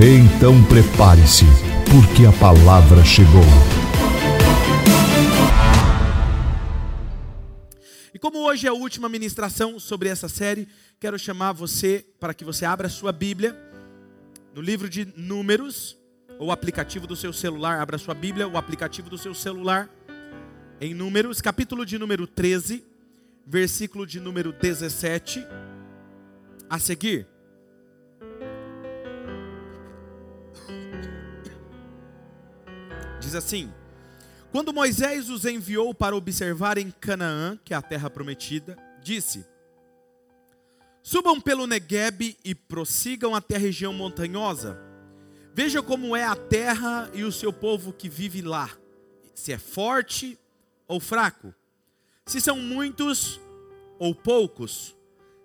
Então prepare-se, porque a palavra chegou. E como hoje é a última ministração sobre essa série, quero chamar você para que você abra sua Bíblia no livro de Números, ou aplicativo do seu celular, abra sua Bíblia, o aplicativo do seu celular, em Números, capítulo de número 13, versículo de número 17, a seguir. Diz assim: Quando Moisés os enviou para observar em Canaã, que é a terra prometida, disse: Subam pelo Negueb e prossigam até a região montanhosa. Veja como é a terra e o seu povo que vive lá, se é forte ou fraco, se são muitos ou poucos,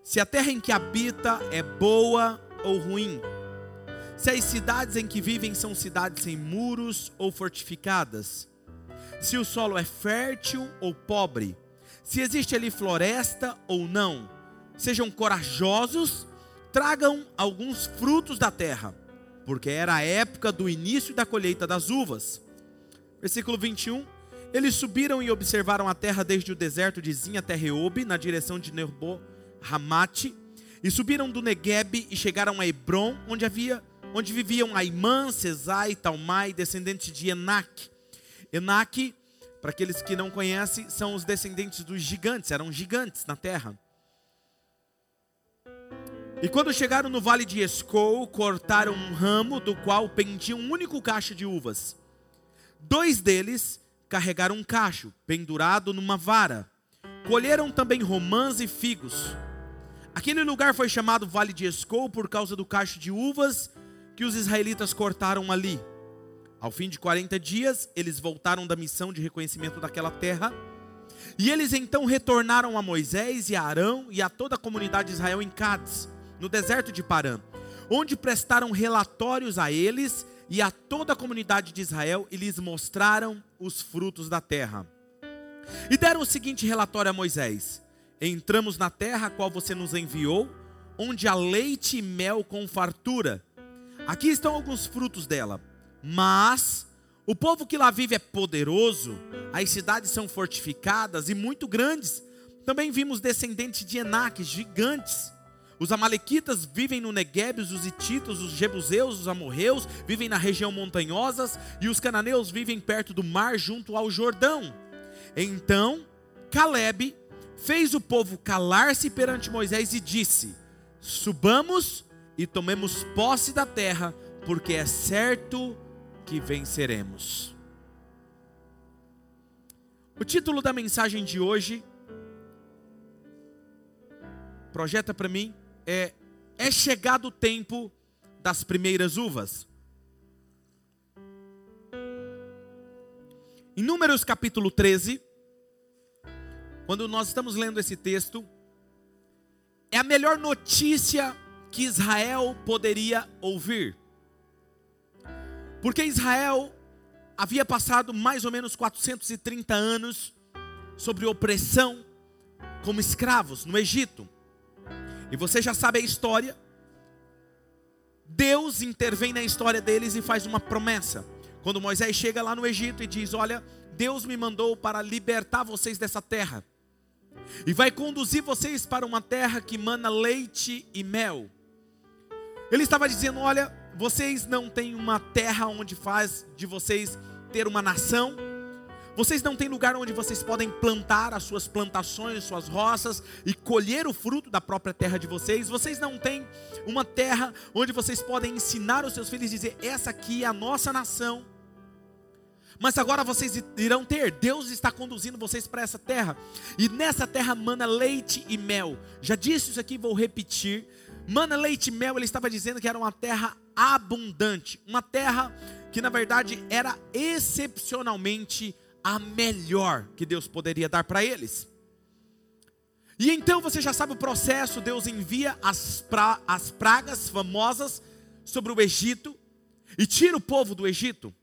se a terra em que habita é boa ou ruim se as cidades em que vivem são cidades sem muros ou fortificadas, se o solo é fértil ou pobre, se existe ali floresta ou não. Sejam corajosos, tragam alguns frutos da terra, porque era a época do início da colheita das uvas. Versículo 21. Eles subiram e observaram a terra desde o deserto de Zin até Reob, na direção de Nerbo e subiram do Negueb e chegaram a Hebron, onde havia onde viviam Aimã, Cesai, Talmai, descendentes de Enac. Enac, para aqueles que não conhecem, são os descendentes dos gigantes, eram gigantes na terra. E quando chegaram no vale de Escol, cortaram um ramo do qual pendia um único cacho de uvas. Dois deles carregaram um cacho pendurado numa vara. Colheram também romãs e figos. Aquele lugar foi chamado Vale de Escol por causa do cacho de uvas que os israelitas cortaram ali. Ao fim de 40 dias, eles voltaram da missão de reconhecimento daquela terra. E eles então retornaram a Moisés e a Arão e a toda a comunidade de Israel em Cádiz, no deserto de Parã, onde prestaram relatórios a eles e a toda a comunidade de Israel e lhes mostraram os frutos da terra. E deram o seguinte relatório a Moisés: Entramos na terra a qual você nos enviou, onde há leite e mel com fartura Aqui estão alguns frutos dela. Mas o povo que lá vive é poderoso, as cidades são fortificadas e muito grandes. Também vimos descendentes de Enaques, gigantes. Os amalequitas vivem no Negueb, os hititas, os jebuseus, os amorreus vivem na região montanhosas e os cananeus vivem perto do mar junto ao Jordão. Então, Caleb fez o povo calar-se perante Moisés e disse: Subamos e tomemos posse da terra, porque é certo que venceremos. O título da mensagem de hoje, projeta para mim, é É chegado o tempo das primeiras uvas. Em Números capítulo 13, quando nós estamos lendo esse texto, é a melhor notícia que Israel poderia ouvir. Porque Israel havia passado mais ou menos 430 anos sobre opressão como escravos no Egito. E você já sabe a história. Deus intervém na história deles e faz uma promessa. Quando Moisés chega lá no Egito e diz: Olha, Deus me mandou para libertar vocês dessa terra, e vai conduzir vocês para uma terra que mana leite e mel. Ele estava dizendo: olha, vocês não têm uma terra onde faz de vocês ter uma nação. Vocês não têm lugar onde vocês podem plantar as suas plantações, suas roças e colher o fruto da própria terra de vocês. Vocês não têm uma terra onde vocês podem ensinar os seus filhos e dizer: essa aqui é a nossa nação. Mas agora vocês irão ter, Deus está conduzindo vocês para essa terra, e nessa terra mana leite e mel. Já disse isso aqui, vou repetir Mana, leite e mel, ele estava dizendo que era uma terra abundante, uma terra que na verdade era excepcionalmente a melhor que Deus poderia dar para eles. E então você já sabe o processo: Deus envia as, pra, as pragas famosas sobre o Egito e tira o povo do Egito.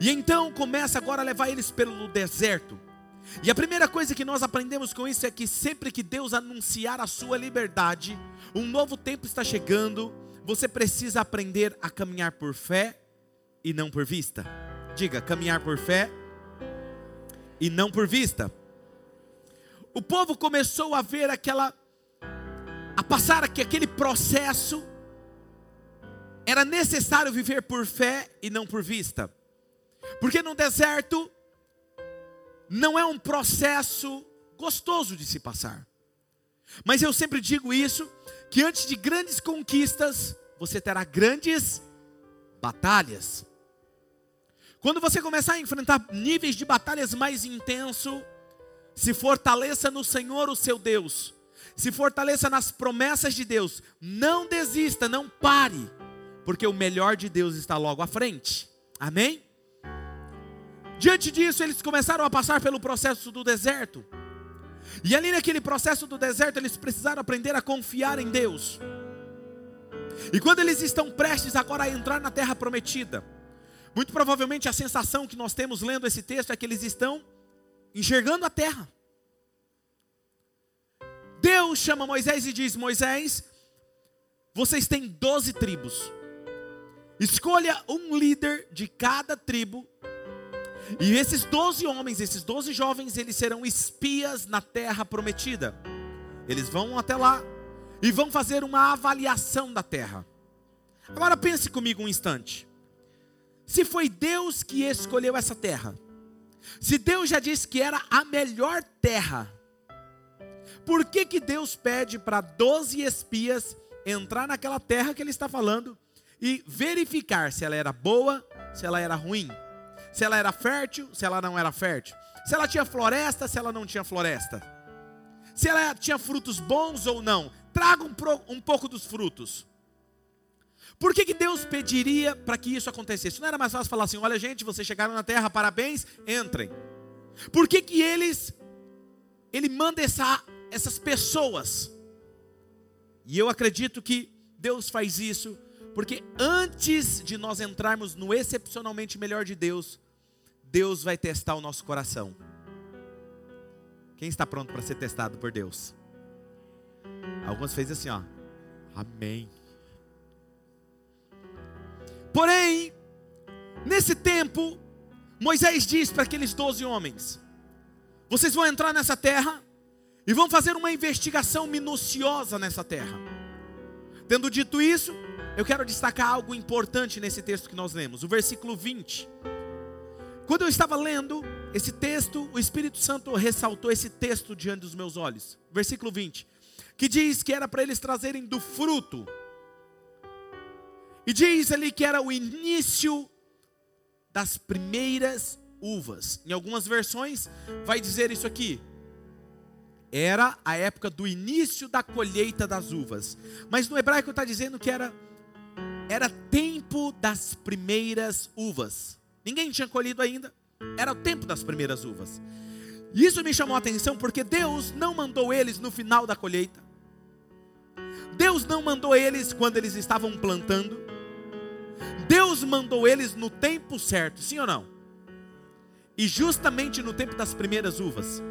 E então começa agora a levar eles pelo deserto. E a primeira coisa que nós aprendemos com isso é que sempre que Deus anunciar a sua liberdade, um novo tempo está chegando, você precisa aprender a caminhar por fé e não por vista. Diga, caminhar por fé e não por vista. O povo começou a ver aquela a passar que aquele processo era necessário viver por fé e não por vista. Porque no deserto não é um processo gostoso de se passar. Mas eu sempre digo isso, que antes de grandes conquistas, você terá grandes batalhas. Quando você começar a enfrentar níveis de batalhas mais intensos, se fortaleça no Senhor, o seu Deus. Se fortaleça nas promessas de Deus. Não desista, não pare, porque o melhor de Deus está logo à frente. Amém? Diante disso, eles começaram a passar pelo processo do deserto. E ali naquele processo do deserto, eles precisaram aprender a confiar em Deus. E quando eles estão prestes agora a entrar na terra prometida, muito provavelmente a sensação que nós temos lendo esse texto é que eles estão enxergando a terra. Deus chama Moisés e diz: Moisés, vocês têm doze tribos. Escolha um líder de cada tribo e esses doze homens, esses doze jovens, eles serão espias na terra prometida. Eles vão até lá e vão fazer uma avaliação da terra. Agora pense comigo um instante. Se foi Deus que escolheu essa terra, se Deus já disse que era a melhor terra, por que, que Deus pede para doze espias entrar naquela terra que ele está falando e verificar se ela era boa, se ela era ruim? Se ela era fértil, se ela não era fértil, se ela tinha floresta, se ela não tinha floresta, se ela tinha frutos bons ou não. Traga um, um pouco dos frutos. Por que, que Deus pediria para que isso acontecesse? Não era mais fácil falar assim: olha, gente, vocês chegaram na terra, parabéns, entrem. Por que, que eles, ele manda essa, essas pessoas? E eu acredito que Deus faz isso, porque antes de nós entrarmos no excepcionalmente melhor de Deus, Deus vai testar o nosso coração. Quem está pronto para ser testado por Deus? Alguns fez assim, ó. Amém. Porém, nesse tempo, Moisés diz para aqueles doze homens: Vocês vão entrar nessa terra e vão fazer uma investigação minuciosa nessa terra. Tendo dito isso, eu quero destacar algo importante nesse texto que nós lemos, o versículo 20. Quando eu estava lendo esse texto, o Espírito Santo ressaltou esse texto diante dos meus olhos. Versículo 20. Que diz que era para eles trazerem do fruto. E diz ali que era o início das primeiras uvas. Em algumas versões vai dizer isso aqui. Era a época do início da colheita das uvas. Mas no hebraico está dizendo que era era tempo das primeiras uvas. Ninguém tinha colhido ainda. Era o tempo das primeiras uvas. E isso me chamou a atenção porque Deus não mandou eles no final da colheita. Deus não mandou eles quando eles estavam plantando. Deus mandou eles no tempo certo, sim ou não? E justamente no tempo das primeiras uvas.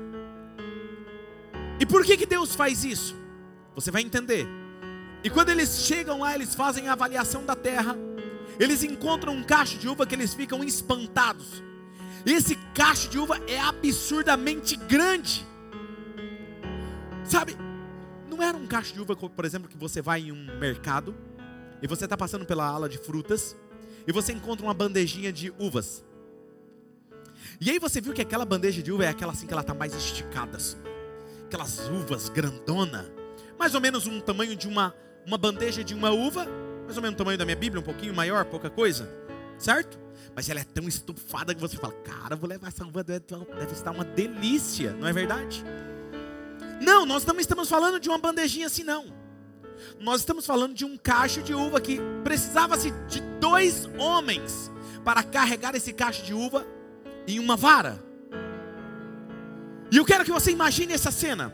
E por que, que Deus faz isso? Você vai entender. E quando eles chegam lá, eles fazem a avaliação da terra eles encontram um cacho de uva que eles ficam espantados. Esse cacho de uva é absurdamente grande. Sabe, não era um cacho de uva, por exemplo, que você vai em um mercado e você está passando pela ala de frutas e você encontra uma bandejinha de uvas. E aí você viu que aquela bandeja de uva é aquela assim que ela está mais esticada assim. Aquelas uvas grandona, mais ou menos um tamanho de uma uma bandeja de uma uva mais ou menos o tamanho da minha Bíblia, um pouquinho maior, pouca coisa, certo? Mas ela é tão estufada que você fala, cara, vou levar essa uva, deve estar uma delícia, não é verdade? Não, nós não estamos falando de uma bandejinha assim, não. Nós estamos falando de um cacho de uva que precisava-se de dois homens para carregar esse cacho de uva em uma vara. E eu quero que você imagine essa cena.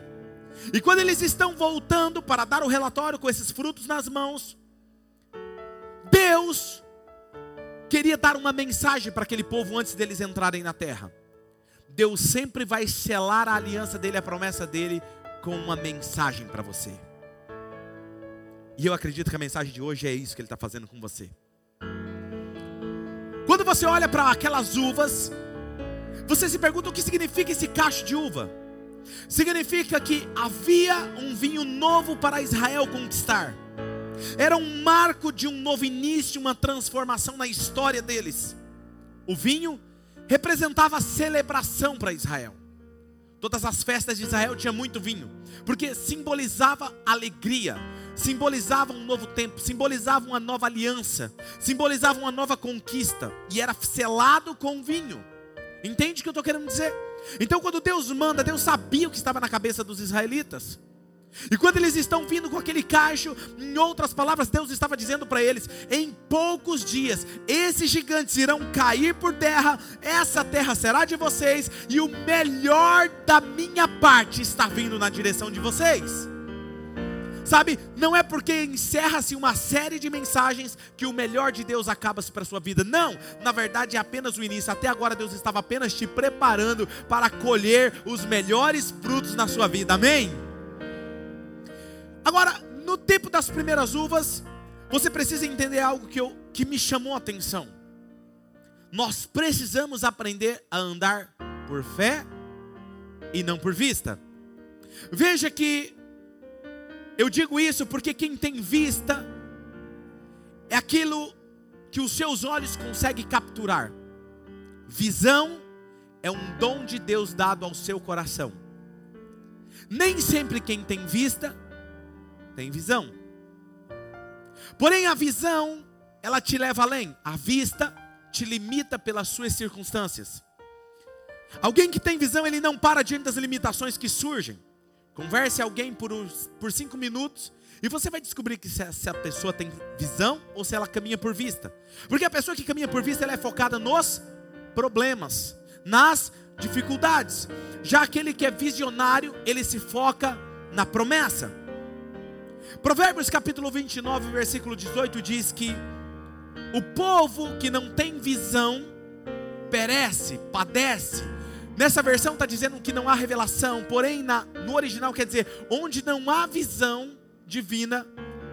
E quando eles estão voltando para dar o relatório com esses frutos nas mãos, Deus queria dar uma mensagem para aquele povo antes deles entrarem na terra. Deus sempre vai selar a aliança dele, a promessa dele, com uma mensagem para você. E eu acredito que a mensagem de hoje é isso que ele está fazendo com você. Quando você olha para aquelas uvas, você se pergunta o que significa esse cacho de uva. Significa que havia um vinho novo para Israel conquistar. Era um marco de um novo início, uma transformação na história deles. O vinho representava celebração para Israel. Todas as festas de Israel tinham muito vinho, porque simbolizava alegria, simbolizava um novo tempo, simbolizava uma nova aliança, simbolizava uma nova conquista, e era selado com vinho. Entende o que eu estou querendo dizer? Então, quando Deus manda, Deus sabia o que estava na cabeça dos israelitas. E quando eles estão vindo com aquele cacho, em outras palavras, Deus estava dizendo para eles: em poucos dias, esses gigantes irão cair por terra, essa terra será de vocês, e o melhor da minha parte está vindo na direção de vocês. Sabe, não é porque encerra-se uma série de mensagens que o melhor de Deus acaba-se para a sua vida. Não, na verdade é apenas o início. Até agora Deus estava apenas te preparando para colher os melhores frutos na sua vida. Amém? Agora, no tempo das primeiras uvas, você precisa entender algo que, eu, que me chamou a atenção. Nós precisamos aprender a andar por fé e não por vista. Veja que eu digo isso porque quem tem vista é aquilo que os seus olhos conseguem capturar. Visão é um dom de Deus dado ao seu coração. Nem sempre quem tem vista tem visão. Porém, a visão, ela te leva além. A vista te limita pelas suas circunstâncias. Alguém que tem visão, ele não para diante das limitações que surgem. Converse alguém por, por cinco minutos e você vai descobrir que se se a, pessoa tem visão ou se ela caminha por vista. Porque a pessoa que caminha por vista ela é focada nos problemas, nas dificuldades. Já aquele que é visionário, ele se foca na promessa. Provérbios capítulo 29, versículo 18 diz que o povo que não tem visão perece, padece, Nessa versão está dizendo que não há revelação, porém na, no original quer dizer onde não há visão divina,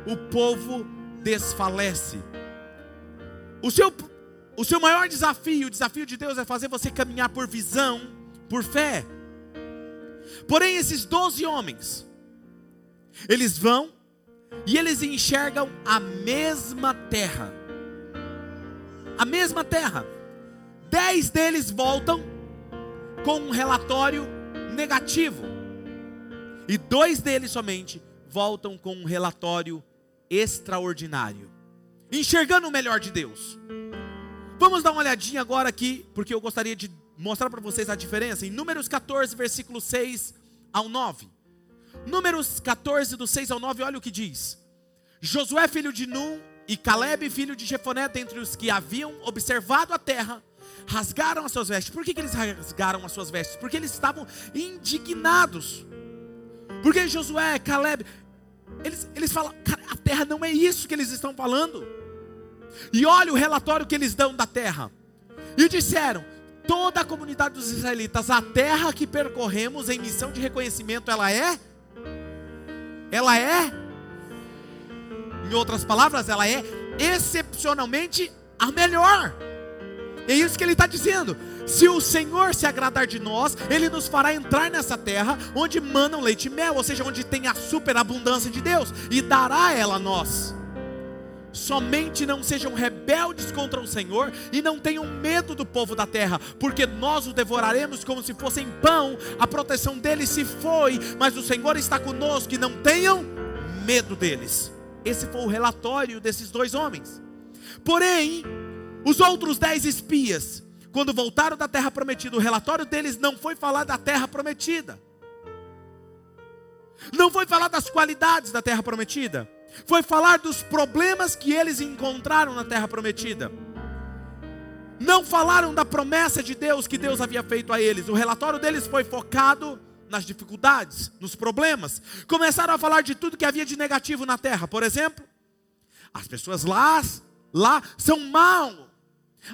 o povo desfalece. O seu, o seu maior desafio, o desafio de Deus é fazer você caminhar por visão, por fé. Porém, esses doze homens, eles vão e eles enxergam a mesma terra. A mesma terra. Dez deles voltam com um relatório negativo. E dois deles somente voltam com um relatório extraordinário, enxergando o melhor de Deus. Vamos dar uma olhadinha agora aqui, porque eu gostaria de mostrar para vocês a diferença. Em Números 14, versículo 6 ao 9. Números 14, do 6 ao 9, olha o que diz: Josué, filho de Num, e Caleb, filho de Jefoné, dentre os que haviam observado a terra, rasgaram as suas vestes. Por que, que eles rasgaram as suas vestes? Porque eles estavam indignados. Porque Josué, Caleb, eles, eles falam, cara, a terra não é isso que eles estão falando. E olha o relatório que eles dão da terra. E disseram: toda a comunidade dos israelitas, a terra que percorremos em missão de reconhecimento, ela é? Ela é? Em outras palavras, ela é excepcionalmente a melhor. É isso que ele está dizendo. Se o Senhor se agradar de nós, Ele nos fará entrar nessa terra onde manam leite e mel, ou seja, onde tem a superabundância de Deus, e dará ela a nós. Somente não sejam rebeldes contra o Senhor e não tenham medo do povo da terra, porque nós o devoraremos como se fossem pão. A proteção deles se foi, mas o Senhor está conosco e não tenham medo deles. Esse foi o relatório desses dois homens. Porém, os outros dez espias, quando voltaram da terra prometida, o relatório deles não foi falar da terra prometida. Não foi falar das qualidades da terra prometida. Foi falar dos problemas que eles encontraram na terra prometida. Não falaram da promessa de Deus que Deus havia feito a eles. O relatório deles foi focado nas dificuldades, nos problemas. Começaram a falar de tudo que havia de negativo na terra. Por exemplo, as pessoas lá, lá são mal.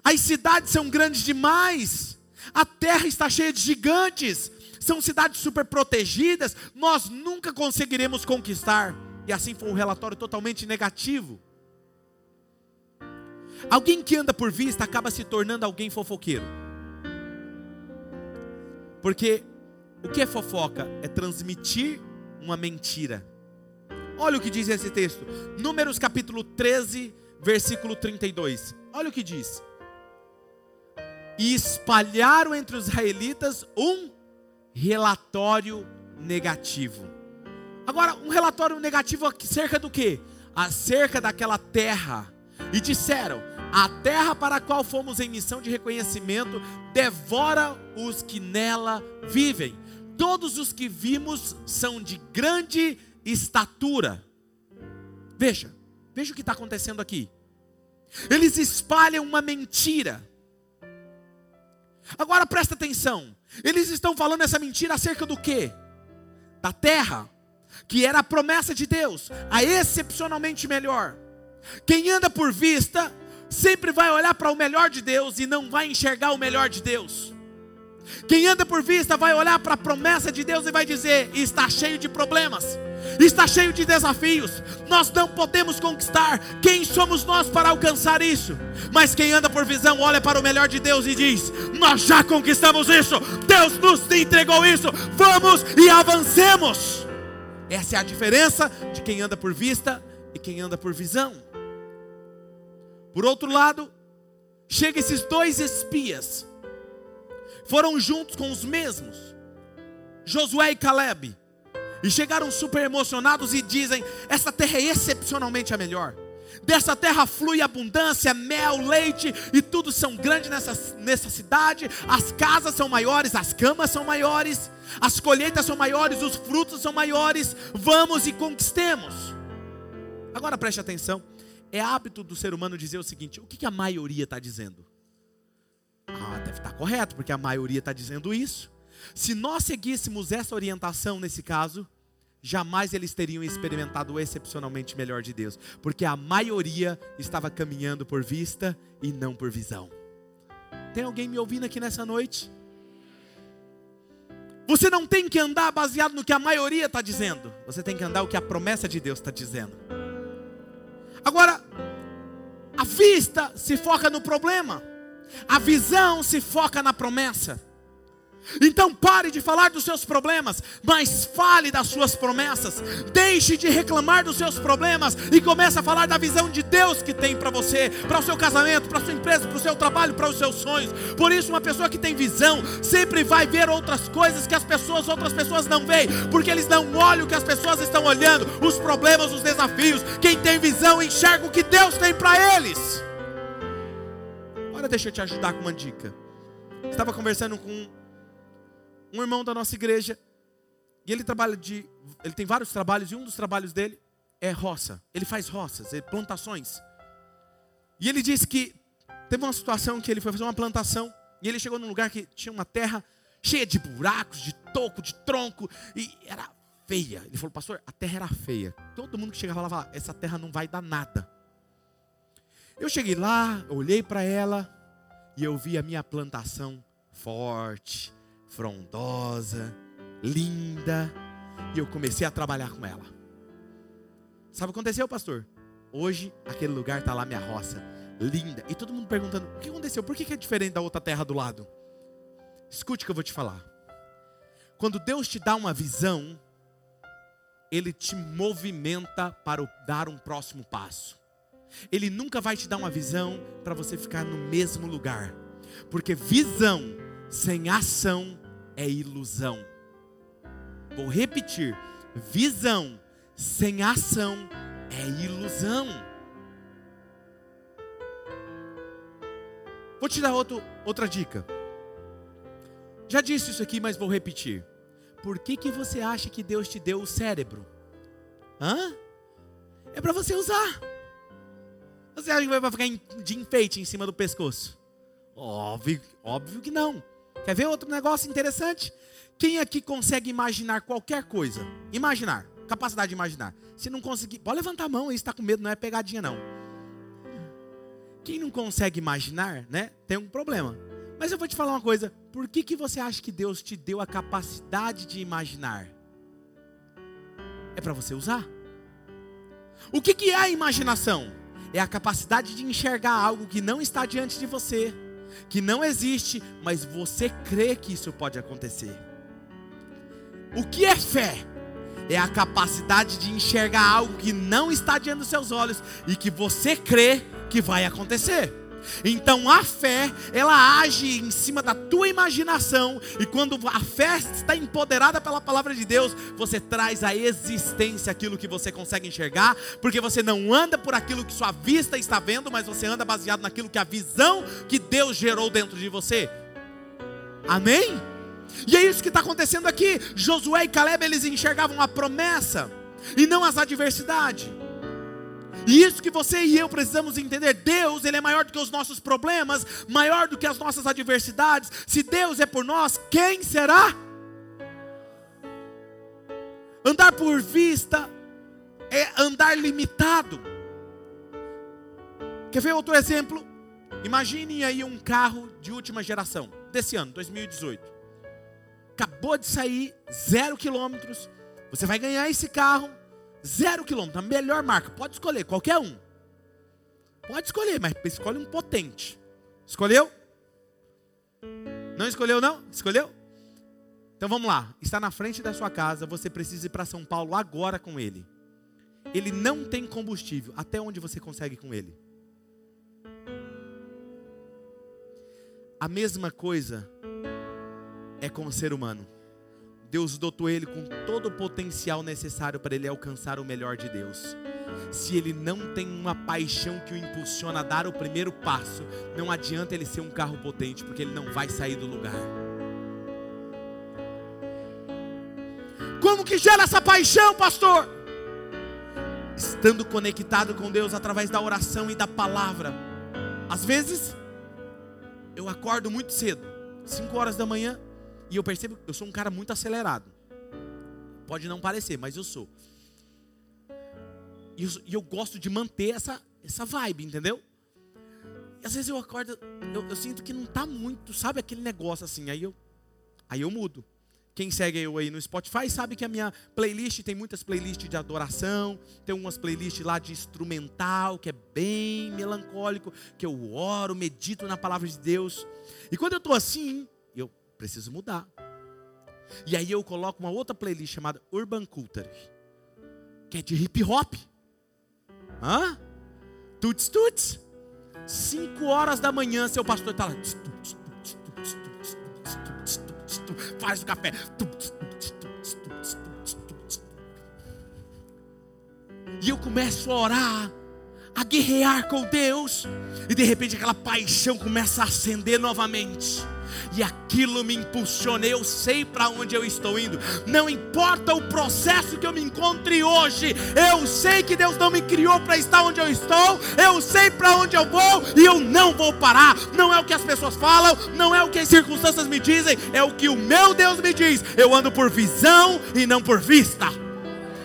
As cidades são grandes demais. A terra está cheia de gigantes. São cidades super protegidas. Nós nunca conseguiremos conquistar. E assim foi um relatório totalmente negativo. Alguém que anda por vista acaba se tornando alguém fofoqueiro. Porque o que é fofoca? É transmitir uma mentira. Olha o que diz esse texto. Números capítulo 13, versículo 32. Olha o que diz. E espalharam entre os israelitas um relatório negativo. Agora, um relatório negativo acerca do que? Acerca daquela terra. E disseram: a terra para a qual fomos em missão de reconhecimento devora os que nela vivem. Todos os que vimos são de grande estatura. Veja, veja o que está acontecendo aqui. Eles espalham uma mentira. Agora presta atenção. Eles estão falando essa mentira acerca do que? Da terra, que era a promessa de Deus, a excepcionalmente melhor. Quem anda por vista sempre vai olhar para o melhor de Deus e não vai enxergar o melhor de Deus. Quem anda por vista vai olhar para a promessa de Deus e vai dizer: está cheio de problemas, está cheio de desafios, nós não podemos conquistar. Quem somos nós para alcançar isso? Mas quem anda por visão olha para o melhor de Deus e diz: Nós já conquistamos isso, Deus nos entregou isso, vamos e avancemos. Essa é a diferença de quem anda por vista e quem anda por visão. Por outro lado, chega esses dois espias foram juntos com os mesmos, Josué e Caleb, e chegaram super emocionados e dizem: Essa terra é excepcionalmente a melhor. Dessa terra flui abundância, mel, leite e tudo são grandes nessa, nessa cidade. As casas são maiores, as camas são maiores, as colheitas são maiores, os frutos são maiores. Vamos e conquistemos. Agora preste atenção: é hábito do ser humano dizer o seguinte: o que, que a maioria está dizendo? Ah, deve estar correto, porque a maioria está dizendo isso. Se nós seguíssemos essa orientação nesse caso, jamais eles teriam experimentado o excepcionalmente melhor de Deus, porque a maioria estava caminhando por vista e não por visão. Tem alguém me ouvindo aqui nessa noite? Você não tem que andar baseado no que a maioria está dizendo, você tem que andar o que a promessa de Deus está dizendo. Agora, a vista se foca no problema. A visão se foca na promessa. Então pare de falar dos seus problemas, mas fale das suas promessas. Deixe de reclamar dos seus problemas e comece a falar da visão de Deus que tem para você, para o seu casamento, para a sua empresa, para o seu trabalho, para os seus sonhos. Por isso, uma pessoa que tem visão sempre vai ver outras coisas que as pessoas, outras pessoas não veem, porque eles não olham o que as pessoas estão olhando, os problemas, os desafios. Quem tem visão enxerga o que Deus tem para eles. Agora deixa eu te ajudar com uma dica. Estava conversando com um irmão da nossa igreja e ele trabalha de, ele tem vários trabalhos e um dos trabalhos dele é roça. Ele faz roças, plantações. E ele disse que teve uma situação que ele foi fazer uma plantação e ele chegou num lugar que tinha uma terra cheia de buracos, de toco, de tronco e era feia. Ele falou, pastor, a terra era feia. Todo mundo que chegava lá falava, essa terra não vai dar nada. Eu cheguei lá, olhei para ela e eu vi a minha plantação forte, frondosa, linda, e eu comecei a trabalhar com ela. Sabe o que aconteceu, pastor? Hoje aquele lugar está lá minha roça, linda, e todo mundo perguntando: o que aconteceu? Por que é diferente da outra terra do lado? Escute o que eu vou te falar. Quando Deus te dá uma visão, Ele te movimenta para dar um próximo passo. Ele nunca vai te dar uma visão para você ficar no mesmo lugar. Porque visão sem ação é ilusão. Vou repetir: visão sem ação é ilusão. Vou te dar outro, outra dica. Já disse isso aqui, mas vou repetir. Por que, que você acha que Deus te deu o cérebro? Hã? É para você usar. Você acha que vai ficar de enfeite em cima do pescoço? Óbvio, óbvio que não. Quer ver outro negócio interessante? Quem aqui consegue imaginar qualquer coisa? Imaginar, capacidade de imaginar. Se não conseguir, pode levantar a mão aí, está com medo, não é pegadinha não. Quem não consegue imaginar, né, tem um problema. Mas eu vou te falar uma coisa, por que, que você acha que Deus te deu a capacidade de imaginar? É para você usar. O que, que é a imaginação? É a capacidade de enxergar algo que não está diante de você, que não existe, mas você crê que isso pode acontecer. O que é fé? É a capacidade de enxergar algo que não está diante dos seus olhos e que você crê que vai acontecer. Então a fé, ela age em cima da tua imaginação, e quando a fé está empoderada pela palavra de Deus, você traz à existência aquilo que você consegue enxergar, porque você não anda por aquilo que sua vista está vendo, mas você anda baseado naquilo que a visão que Deus gerou dentro de você. Amém? E é isso que está acontecendo aqui. Josué e Caleb eles enxergavam a promessa e não as adversidades. E isso que você e eu precisamos entender, Deus, ele é maior do que os nossos problemas, maior do que as nossas adversidades. Se Deus é por nós, quem será? Andar por vista é andar limitado. Quer ver outro exemplo? Imagine aí um carro de última geração, desse ano, 2018. Acabou de sair, zero quilômetros. Você vai ganhar esse carro Zero quilômetro, a melhor marca. Pode escolher, qualquer um. Pode escolher, mas escolhe um potente. Escolheu? Não escolheu, não? Escolheu? Então vamos lá. Está na frente da sua casa, você precisa ir para São Paulo agora com ele. Ele não tem combustível. Até onde você consegue com ele? A mesma coisa é com o ser humano. Deus dotou ele com todo o potencial necessário para ele alcançar o melhor de Deus. Se ele não tem uma paixão que o impulsiona a dar o primeiro passo, não adianta ele ser um carro potente, porque ele não vai sair do lugar. Como que gera essa paixão, pastor? Estando conectado com Deus através da oração e da palavra. Às vezes, eu acordo muito cedo, 5 horas da manhã, e eu percebo que eu sou um cara muito acelerado. Pode não parecer, mas eu sou. E eu, e eu gosto de manter essa, essa vibe, entendeu? E às vezes eu acordo, eu, eu, sinto que não está muito, sabe aquele negócio assim, aí eu, aí eu mudo. Quem segue eu aí no Spotify sabe que a minha playlist tem muitas playlists de adoração, tem umas playlists lá de instrumental, que é bem melancólico, que eu oro, medito na palavra de Deus. E quando eu estou assim, preciso mudar. E aí eu coloco uma outra playlist chamada Urban Culture, que é de hip hop. Hã? Tuts, tuts. 5 horas da manhã, seu pastor está lá. Faz o café. E eu começo a orar, a guerrear com Deus. E de repente aquela paixão começa a acender novamente e aquilo me impulsiona. Eu sei para onde eu estou indo, não importa o processo que eu me encontre hoje, eu sei que Deus não me criou para estar onde eu estou, eu sei para onde eu vou e eu não vou parar. Não é o que as pessoas falam, não é o que as circunstâncias me dizem, é o que o meu Deus me diz. Eu ando por visão e não por vista.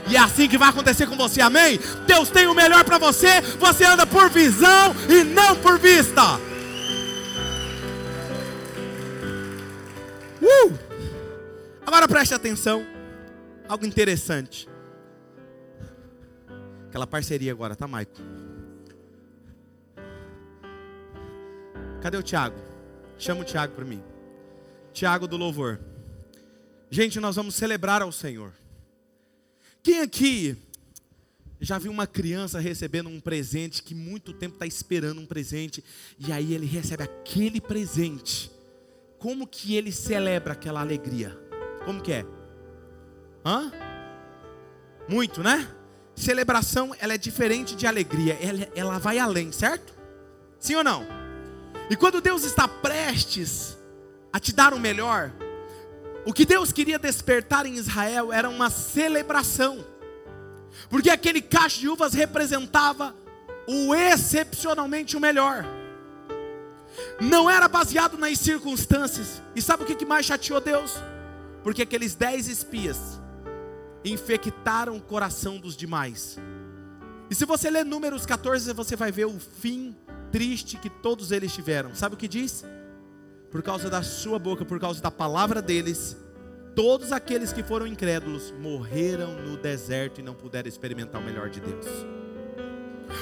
E é assim que vai acontecer com você, amém? Deus tem o melhor para você, você anda por visão e não por vista. Agora preste atenção. Algo interessante. Aquela parceria agora, tá, Maico? Cadê o Tiago? Chama o Tiago para mim. Tiago do louvor. Gente, nós vamos celebrar ao Senhor. Quem aqui já viu uma criança recebendo um presente que muito tempo está esperando um presente e aí ele recebe aquele presente como que ele celebra aquela alegria? Como que é? Hã? Muito, né? Celebração, ela é diferente de alegria, ela, ela vai além, certo? Sim ou não? E quando Deus está prestes a te dar o melhor, o que Deus queria despertar em Israel era uma celebração. Porque aquele cacho de uvas representava o excepcionalmente o melhor. Não era baseado nas circunstâncias. E sabe o que mais chateou Deus? Porque aqueles dez espias infectaram o coração dos demais. E se você ler Números 14, você vai ver o fim triste que todos eles tiveram. Sabe o que diz? Por causa da sua boca, por causa da palavra deles, todos aqueles que foram incrédulos morreram no deserto e não puderam experimentar o melhor de Deus.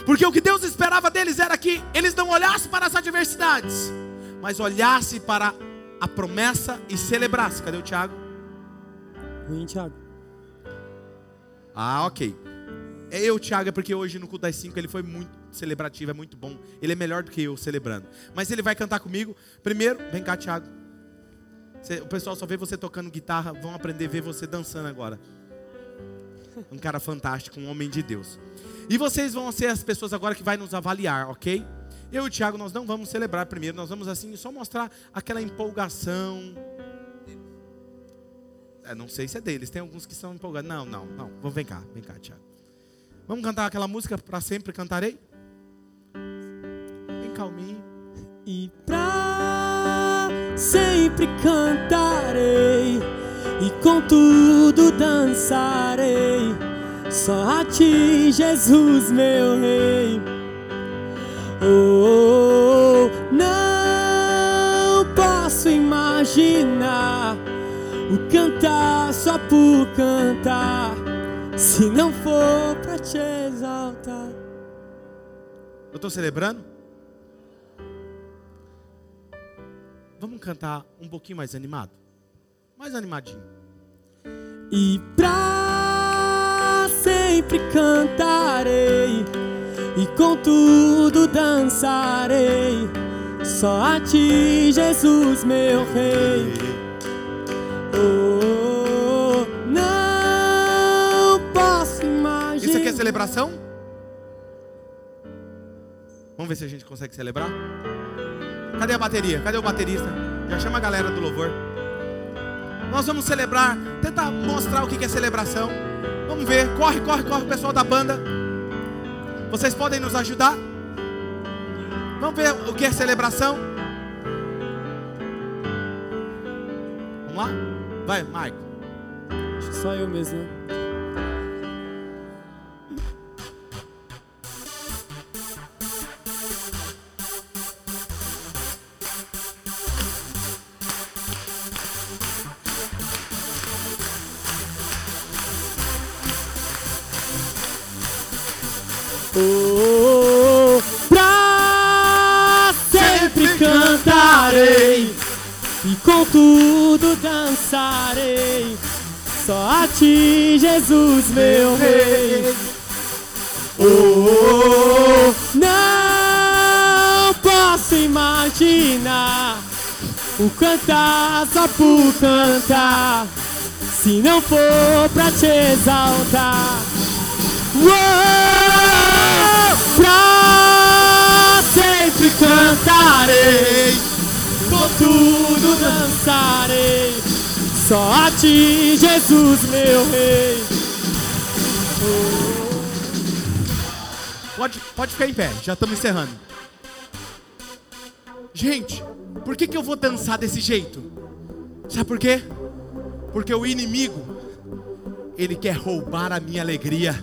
Porque o que Deus esperava deles era que eles não olhassem para as adversidades, mas olhassem para a promessa e celebrassem. Cadê o Tiago? Ruim, Tiago. Ah, ok. É eu, Tiago, é porque hoje no culto das 5 ele foi muito celebrativo, é muito bom. Ele é melhor do que eu celebrando. Mas ele vai cantar comigo. Primeiro, vem cá, Tiago. O pessoal só vê você tocando guitarra, vão aprender a ver você dançando agora. Um cara fantástico, um homem de Deus. E vocês vão ser as pessoas agora que vai nos avaliar, ok? Eu e o Tiago, nós não vamos celebrar primeiro, nós vamos assim só mostrar aquela empolgação. É, não sei se é deles, tem alguns que são empolgados. Não, não, não. Vamos, vem cá, vem cá, Tiago. Vamos cantar aquela música para sempre cantarei? Vem calminho. E pra sempre cantarei e com tudo dançarei. Só a ti, Jesus, meu rei. Oh, não posso imaginar o cantar só por cantar, se não for pra te exaltar. Eu estou celebrando? Vamos cantar um pouquinho mais animado? Mais animadinho. E pra sempre cantarei, e com tudo dançarei. Só a ti, Jesus, meu rei. Oh, não posso imaginar. Isso aqui é celebração? Vamos ver se a gente consegue celebrar. Cadê a bateria? Cadê o baterista? Já chama a galera do louvor. Nós vamos celebrar, tentar mostrar o que é celebração. Vamos ver, corre, corre, corre, pessoal da banda. Vocês podem nos ajudar? Vamos ver o que é celebração? Vamos lá? Vai, Mike. Só eu mesmo. Oh, pra sempre cantarei e com dançarei. Só a ti, Jesus, meu rei. Oh, não posso imaginar o cantar só por cantar, se não for pra te exaltar. Uou, pra sempre cantarei, com tudo dançarei. Só a ti, Jesus, meu rei. Pode, pode ficar em pé, já estamos encerrando. Gente, por que, que eu vou dançar desse jeito? Sabe por quê? Porque o inimigo, ele quer roubar a minha alegria.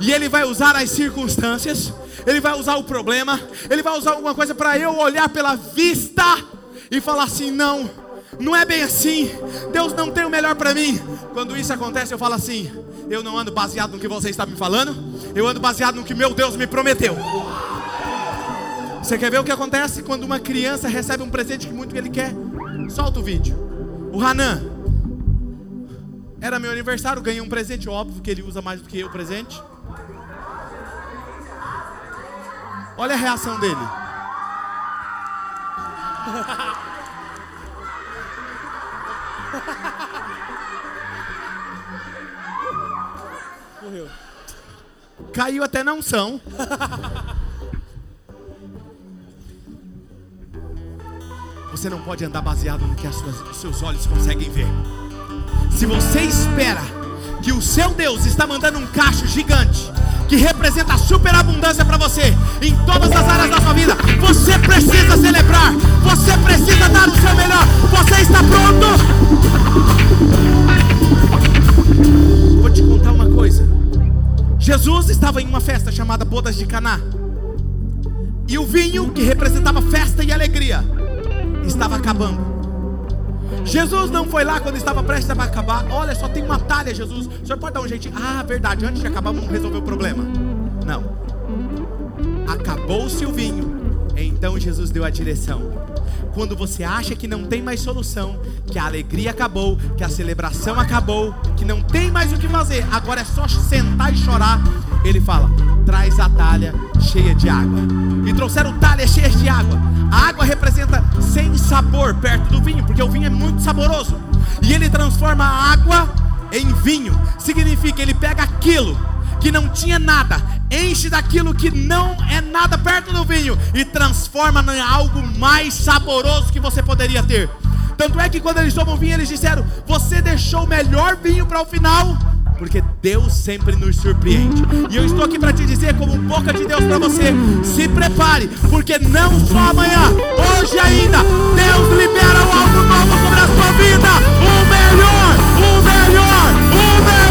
E ele vai usar as circunstâncias, ele vai usar o problema, ele vai usar alguma coisa para eu olhar pela vista e falar assim: não, não é bem assim. Deus não tem o melhor para mim. Quando isso acontece, eu falo assim: eu não ando baseado no que você está me falando, eu ando baseado no que meu Deus me prometeu. Você quer ver o que acontece quando uma criança recebe um presente que muito ele quer? Solta o vídeo. O Hanan. Era meu aniversário, ganhei um presente, óbvio que ele usa mais do que eu o presente. Olha a reação dele. Morreu. Caiu até na unção. Você não pode andar baseado no que as suas- os seus olhos conseguem ver. Se você espera que o seu Deus está mandando um cacho gigante que representa superabundância para você em todas as áreas da sua vida. Você precisa celebrar, você precisa dar o seu melhor. Você está pronto? Vou te contar uma coisa. Jesus estava em uma festa chamada Bodas de Caná. E o vinho, que representava festa e alegria, estava acabando. Jesus não foi lá quando estava prestes a acabar. Olha, só tem uma talha, Jesus. O senhor pode dar um jeitinho? Ah, verdade, antes de acabar, vamos resolver o problema. Não. Acabou-se o vinho. Então Jesus deu a direção. Quando você acha que não tem mais solução, que a alegria acabou, que a celebração acabou, que não tem mais o que fazer, agora é só sentar e chorar. Ele fala: traz a talha cheia de água. E trouxeram talhas cheias de água. A água representa sem sabor perto do vinho, porque o vinho é muito saboroso. E ele transforma a água em vinho. Significa ele pega aquilo que não tinha nada, enche daquilo que não é nada perto do vinho e transforma em algo mais saboroso que você poderia ter. Tanto é que quando eles tomam vinho, eles disseram: Você deixou o melhor vinho para o final porque Deus sempre nos surpreende. E eu estou aqui para te dizer, como boca de Deus para você, se prepare, porque não só amanhã, hoje ainda, Deus libera algo novo sobre a sua vida. O melhor, o melhor, o melhor.